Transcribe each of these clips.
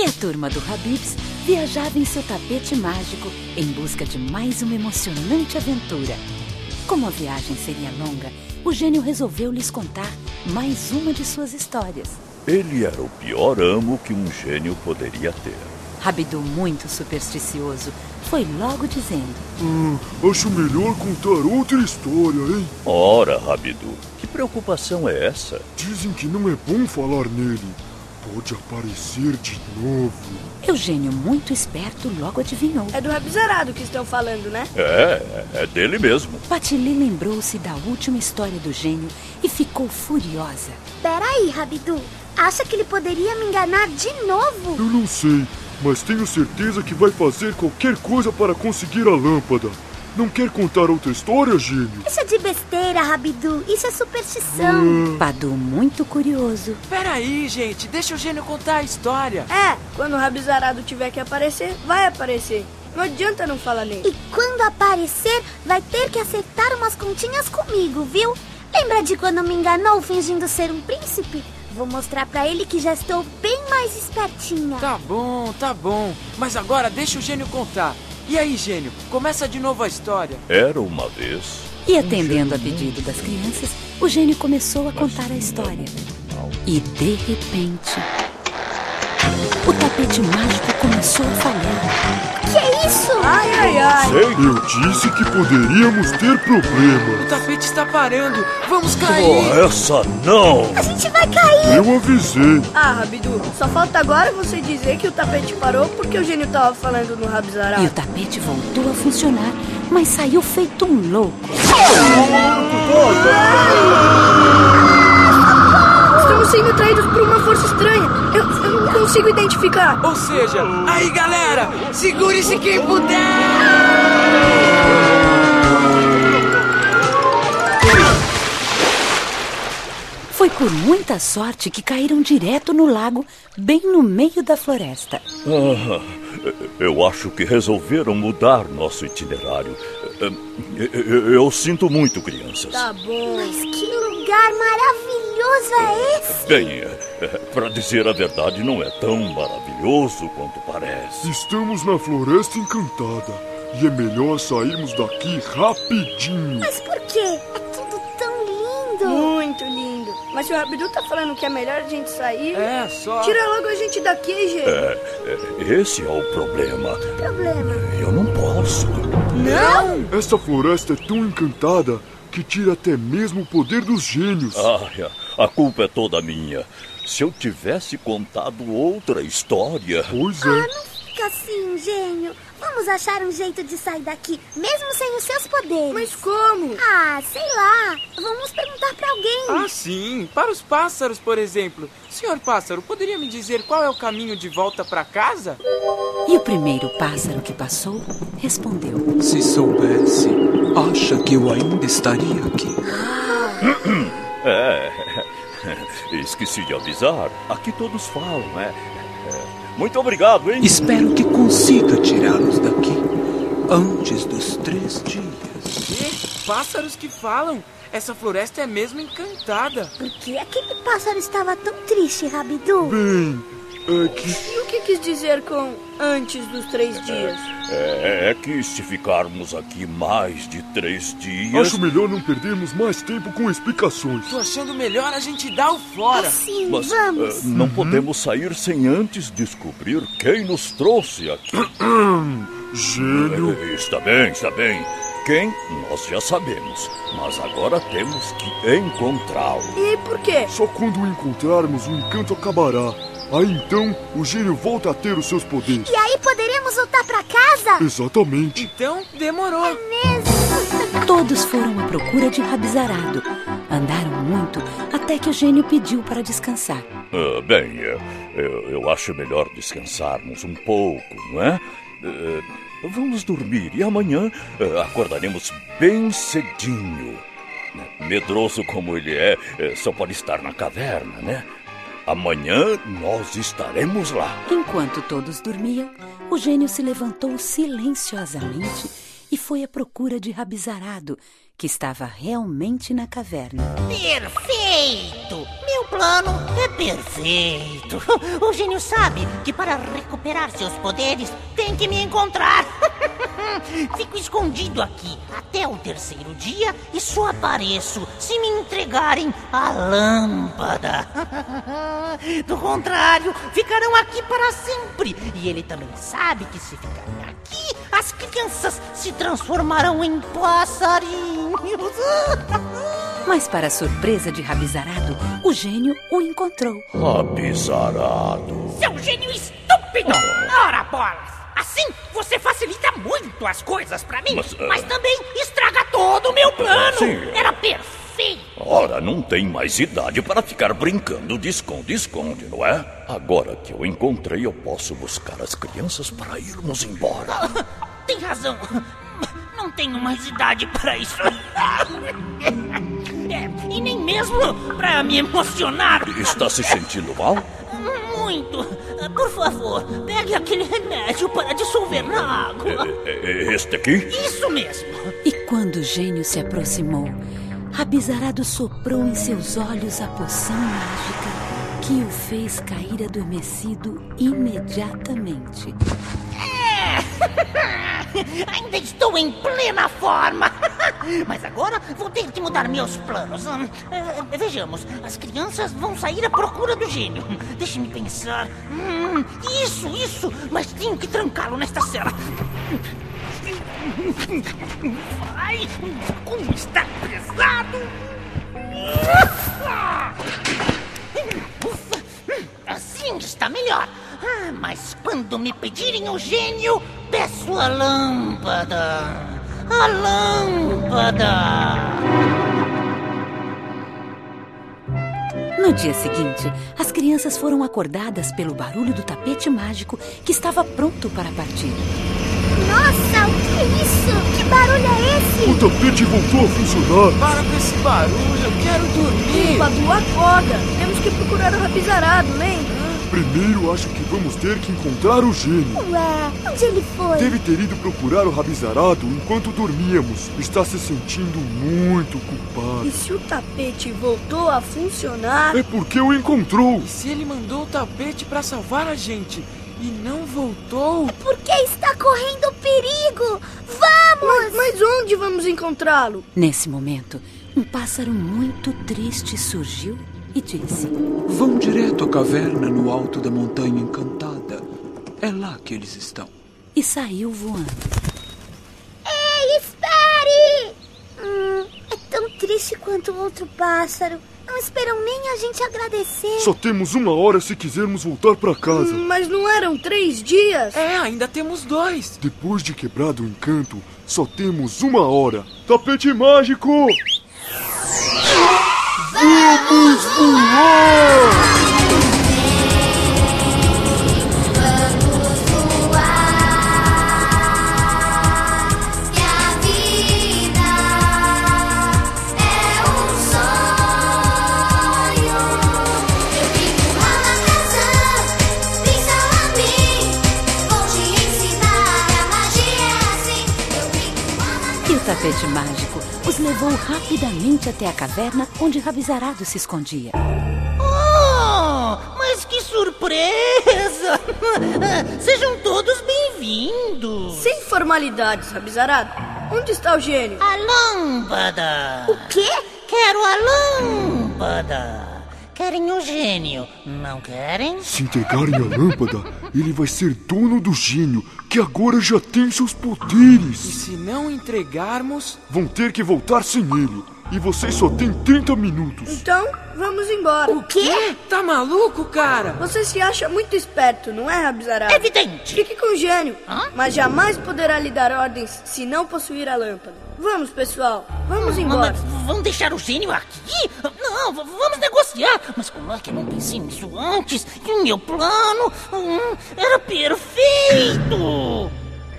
E a turma do Habibs viajava em seu tapete mágico em busca de mais uma emocionante aventura. Como a viagem seria longa, o gênio resolveu lhes contar mais uma de suas histórias. Ele era o pior amo que um gênio poderia ter. Rabidu, muito supersticioso, foi logo dizendo: hum, Acho melhor contar outra história, hein? Ora, Rabidu, que preocupação é essa? Dizem que não é bom falar nele. Pode aparecer de novo. Eugênio, muito esperto, logo adivinhou. É do Rabizarado que estão falando, né? É, é dele mesmo. Patili lembrou-se da última história do gênio e ficou furiosa. Peraí, Rabidu. Acha que ele poderia me enganar de novo? Eu não sei, mas tenho certeza que vai fazer qualquer coisa para conseguir a lâmpada. Não quer contar outra história, gênio? Isso é de besteira, Rabidu. Isso é superstição. Uh... Padu, muito curioso. Peraí, gente. Deixa o gênio contar a história. É, quando o Rabizarado tiver que aparecer, vai aparecer. Não adianta não falar nele. E quando aparecer, vai ter que acertar umas continhas comigo, viu? Lembra de quando me enganou fingindo ser um príncipe? Vou mostrar para ele que já estou bem mais espertinha. Tá bom, tá bom. Mas agora deixa o gênio contar. E aí, gênio, começa de novo a história. Era uma vez. E atendendo a pedido das crianças, o gênio começou a contar a história. E de repente, o tapete mágico a falhar. Que é isso? Ai, ai, ai. Eu disse que poderíamos ter problemas. O tapete está parando. Vamos cair. Oh, essa não. A gente vai cair. Eu avisei. Ah, Rabidu, só falta agora você dizer que o tapete parou porque o gênio estava falando no Rabizará. E o tapete voltou a funcionar, mas saiu feito um louco. Estamos sendo traídos por uma força estranha. Eu, eu não consigo identificar. Ou seja, aí galera, segure-se quem puder! Foi por muita sorte que caíram direto no lago, bem no meio da floresta. Ah, eu acho que resolveram mudar nosso itinerário. Eu, eu sinto muito, crianças. Tá bom. Mas que lugar maravilhoso é esse? Bem, para dizer a verdade, não é tão maravilhoso quanto parece. Estamos na Floresta Encantada e é melhor sairmos daqui rapidinho. Mas por quê? É tudo tão lindo. Muito lindo. Mas se o Rabidu tá falando que é melhor a gente sair. É, só. Tira logo a gente daqui, gente. É, esse é o problema. Que problema? Eu não posso. Não? Essa floresta é tão encantada que tira até mesmo o poder dos gênios. Ah, a culpa é toda minha. Se eu tivesse contado outra história. Pois é. Ah, não fica assim, gênio. Vamos achar um jeito de sair daqui, mesmo sem os seus poderes. Mas como? Ah, sei lá. Vamos perguntar para alguém. Ah, sim. Para os pássaros, por exemplo. Senhor pássaro, poderia me dizer qual é o caminho de volta para casa? E o primeiro pássaro que passou respondeu: Se soubesse, acha que eu ainda estaria aqui? É. Esqueci de avisar. Aqui todos falam, é. Muito obrigado, hein? Espero que consiga tirá-los daqui antes dos três dias. E pássaros que falam. Essa floresta é mesmo encantada. Por que aquele pássaro estava tão triste, Rabidu? Bem, é que. E o que quis dizer com antes dos três dias? É, é que se ficarmos aqui mais de três dias. Acho melhor não perdermos mais tempo com explicações. Tô achando melhor a gente dar o fora. Sim, Mas vamos. eh, não podemos sair sem antes descobrir quem nos trouxe aqui. Gênio. Eh, Está bem, está bem. Quem? Nós já sabemos. Mas agora temos que encontrá-lo. E por quê? Só quando o encontrarmos, o encanto acabará. Aí então, o gênio volta a ter os seus poderes. E aí poderemos voltar para casa? Exatamente. Então, demorou. Mesmo. Todos foram à procura de Rabizarado. Andaram muito até que o gênio pediu para descansar. Ah, bem, eh, eu, eu acho melhor descansarmos um pouco, não é? Eh, vamos dormir e amanhã eh, acordaremos bem cedinho. Medroso como ele é, só pode estar na caverna, né? Amanhã nós estaremos lá. Enquanto todos dormiam, o gênio se levantou silenciosamente e foi à procura de Rabizarado, que estava realmente na caverna. Perfeito! Meu plano é perfeito. O gênio sabe que para recuperar seus poderes tem que me encontrar. Fico escondido aqui até o terceiro dia e só apareço se me entregarem a lâmpada. Do contrário, ficarão aqui para sempre. E ele também sabe que se ficarem aqui, as crianças se transformarão em passarinhos. Mas, para a surpresa de Rabizarado, o gênio o encontrou. Rabizarado. Seu gênio estúpido! Ora, bolas! Assim você facilita muito as coisas pra mim, mas, Mas, ah, também estraga todo o meu plano! sim. Era perfeito! Ora, não tem mais idade para ficar brincando de esconde-esconde, não é? Agora que eu encontrei, eu posso buscar as crianças para irmos embora. Tem razão. Não tenho mais idade para isso. É, e nem mesmo pra me emocionar. Está se sentindo mal? Muito. Por favor, pegue aquele remédio para dissolver na água. É, é, Este aqui? Isso mesmo. E quando o gênio se aproximou, Rabizarado soprou em seus olhos a poção mágica que o fez cair adormecido imediatamente. Ainda estou em plena forma. Mas agora vou ter que mudar meus planos. Eh, Vejamos, as crianças vão sair à procura do gênio. Deixe-me pensar. Hum, isso, isso. Mas tenho que trancá-lo nesta cela. Ai, como está pesado. Ufa, assim está melhor. Ah, mas quando me pedirem o gênio, peço a lâmpada. A lâmpada. No dia seguinte, as crianças foram acordadas pelo barulho do tapete mágico que estava pronto para partir. Nossa, o que é isso? Que barulho é esse? O tapete voltou a funcionar. Para com esse barulho, eu quero dormir. Badu, acorda. Temos que procurar o Rabizarado, lembra? Primeiro, acho que vamos ter que encontrar o gênio. Ué, onde ele foi? Deve ter ido procurar o Rabizarado enquanto dormíamos. Está se sentindo muito E culpado. se o tapete voltou a funcionar? É porque o encontrou. E se ele mandou o tapete para salvar a gente e não voltou? Porque está correndo perigo! Vamos! Mas, mas onde vamos encontrá-lo? Nesse momento, um pássaro muito triste surgiu e disse: Vão direto à caverna no alto da montanha encantada. É lá que eles estão. e saiu voando. Ei, espere! Hum, é tão triste quanto o outro pássaro. Não esperam nem a gente agradecer. Só temos uma hora se quisermos voltar para casa. Mas não eram três dias? É, ainda temos dois. Depois de quebrado o encanto, só temos uma hora. Tapete mágico! Vamos voar! Tapete mágico os levou rapidamente até a caverna onde Rabizarado se escondia. Oh, mas que surpresa! Sejam todos bem-vindos. Sem formalidades, Rabizarado. Onde está o gênio? A lâmpada. O quê? Quero a lâmpada. Querem o gênio, não querem? Se entregarem a lâmpada, ele vai ser dono do gênio, que agora já tem seus E poderes. se não entregarmos, Vão ter que voltar sem ele. E vocês só têm 30 minutos. Então, vamos embora. O quê? tá maluco, cara? Você se acha muito esperto, não é, Rabizarado? Evidente. Fique com o gênio, Hã? mas jamais poderá lhe dar ordens se não possuir a lâmpada. Vamos, pessoal, vamos Mas embora. vão deixar o gênio aqui? Não, vamos negociar. Mas como é que eu não pensei nisso antes? E o meu plano hum, era perfeito.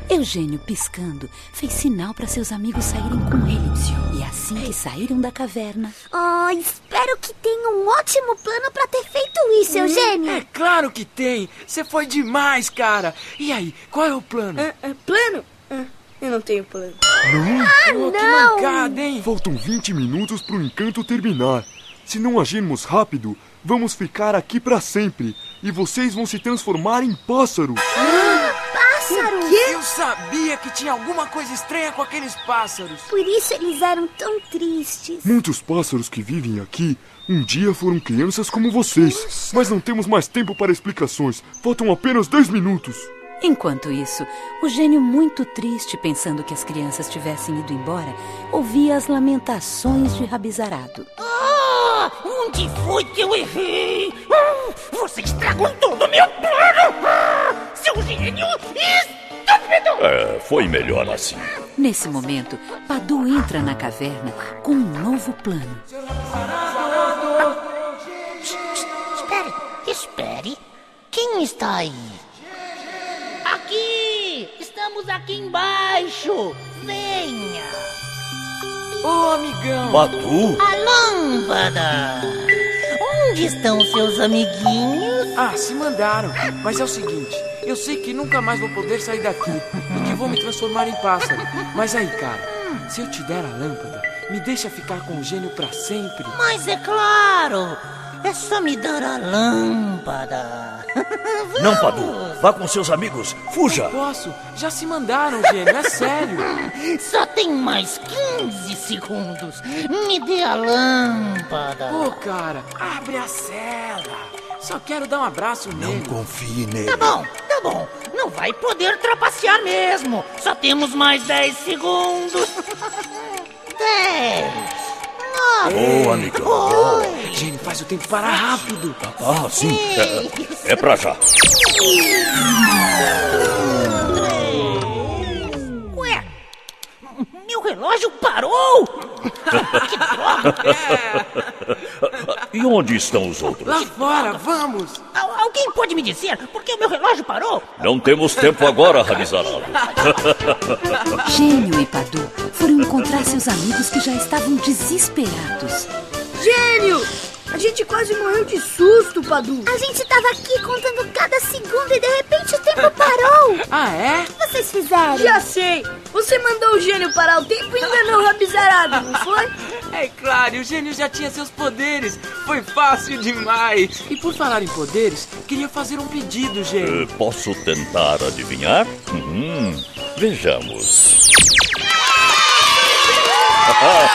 Eugênio, piscando, fez sinal para seus amigos saírem com ele. E assim que saíram da caverna, Oh, espero que tenha um ótimo plano pra ter feito isso, Eugênio. É claro que tem. Você foi demais, cara. E aí, qual é o plano? É, é, plano? É, Eu não tenho plano. Não? Pô, que mancada, hein? Faltam 20 minutos pro encanto terminar. Se não agirmos rápido, vamos ficar aqui pra sempre. E vocês vão se transformar em pássaro. Pássaro! Eu sabia que tinha alguma coisa estranha com aqueles pássaros. Por isso eles eram tão tristes. Muitos pássaros que vivem aqui um dia foram crianças como vocês. Mas não temos mais tempo para explicações. Faltam apenas 10 minutos. Enquanto isso, o gênio, muito triste, pensando que as crianças tivessem ido embora, ouvia as lamentações de Rabizarado. Ah, onde foi que eu errei? Ah, Você estragou todo o meu plano! Ah, Seu gênio estúpido! É, foi melhor assim. Nesse momento, Padu entra na caverna com um novo plano. Espere, espere. Quem está aí? Aqui! Estamos aqui embaixo! Venha! Ô, amigão! Padu? A lâmpada! Onde estão seus amiguinhos? Ah, se mandaram. Mas é o seguinte, eu sei que nunca mais vou poder sair daqui e que vou me transformar em pássaro. Mas aí, cara, se eu te der a lâmpada, me deixa ficar com o gênio pra sempre. Mas é claro! É só me dar a lâmpada! Não, Padu. Vá com seus amigos. Fuja. Posso? Já se mandaram, gênio, é sério. Só tem mais 15 segundos! Me dê a lâmpada! Pô, cara, abre a cela. Só quero dar um abraço nele. Confie nele. Tá bom, tá bom. Não vai poder trapacear mesmo. Só temos mais 10 segundos. 10. Boa, amigão. Gênio, faz o tempo parar rápido. Ah, sim. É, é pra já. Ué, meu relógio parou! que droga! E onde estão os outros? Lá fora, vamos. Al- alguém pode me dizer por que o meu relógio parou? Não temos tempo agora, Rabizarado. Gênio e Padu foram encontrar seus amigos que já estavam desesperados. Gente quase morreu de susto, Padu. A gente tava aqui contando cada segundo e de repente o tempo parou. Ah, é? O que vocês fizeram? Já sei! Você mandou o gênio parar o tempo e enganou o rabizarado, não foi? É claro, e o gênio já tinha seus poderes. Foi fácil demais. E por falar em poderes, queria fazer um pedido, gênio. Eh, Posso tentar adivinhar? Hum, vejamos.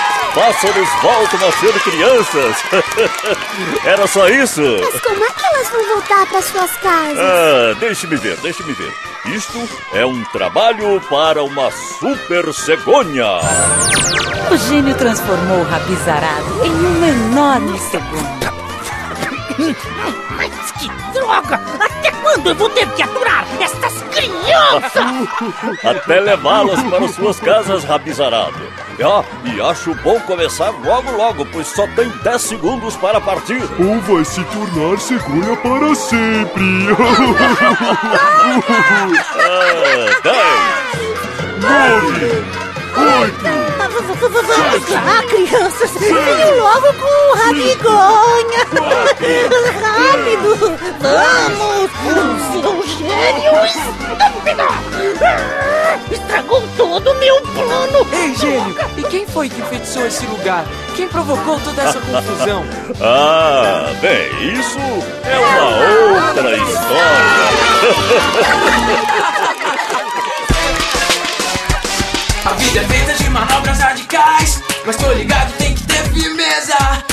Pássaros voltam a ser crianças. Era só isso? Mas como é que elas vão voltar para suas casas? Ah, deixe-me ver, deixe-me ver. Isto é um trabalho para uma super cegonha. O gênio transformou o Rabizarado em um enorme segundo. Mas que droga! Até quando eu vou ter que aturar essas crianças? Até levá-las para suas casas, Rabizarado. Ah, e acho bom começar logo logo, pois só tem 10 segundos para partir. Ou vai se tornar cegonha para sempre. Ah, 10, 9, 8, Vamos lá, crianças! Venham logo com o Rabigonha! Rápido! Vamos! Seu gênio estúpido! Todo o meu plano! Ei, gênio, e quem foi que enfeitiçou esse lugar? Quem provocou toda essa confusão? Ah, bem, isso é uma outra A vida é feita de manobras radicais, mas tô ligado, tem que ter firmeza.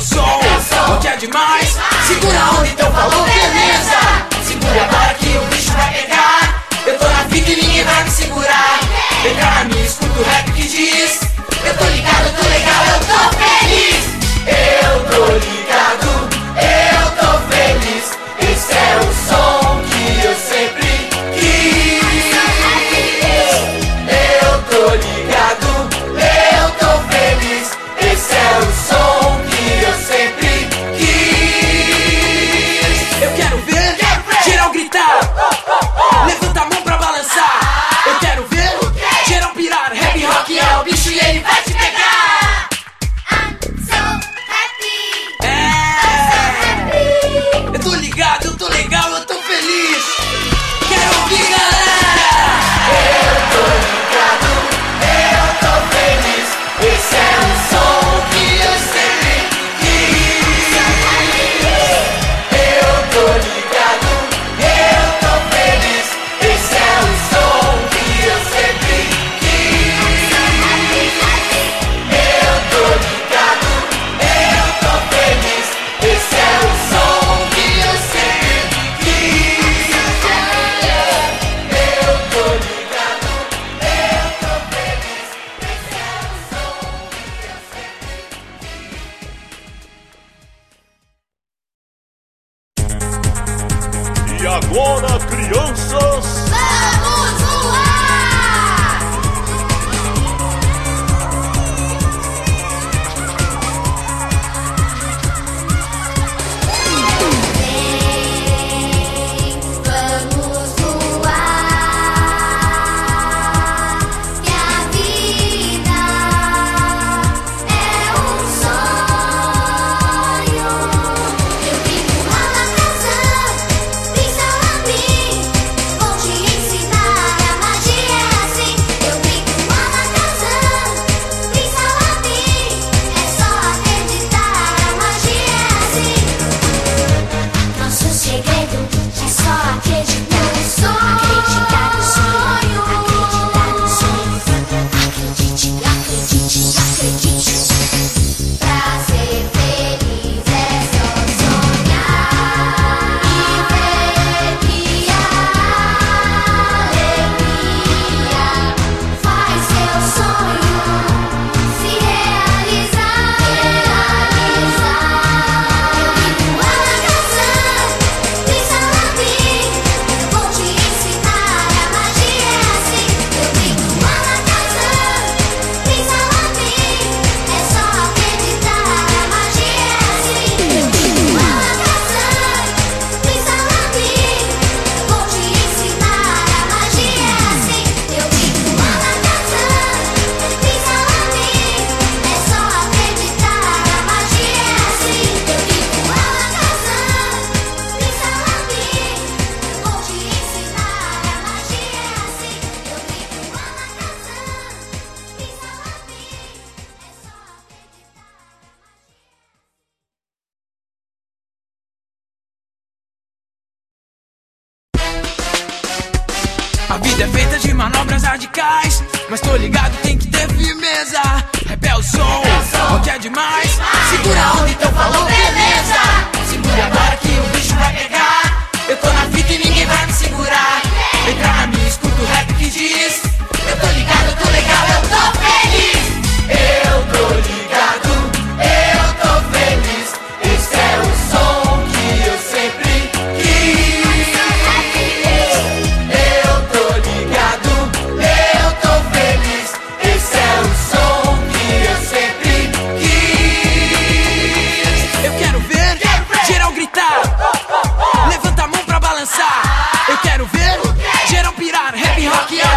Som, o que é demais. Segura a onda, então falou, beleza. bicho e ele vai. Segura a onda, então falou, hockey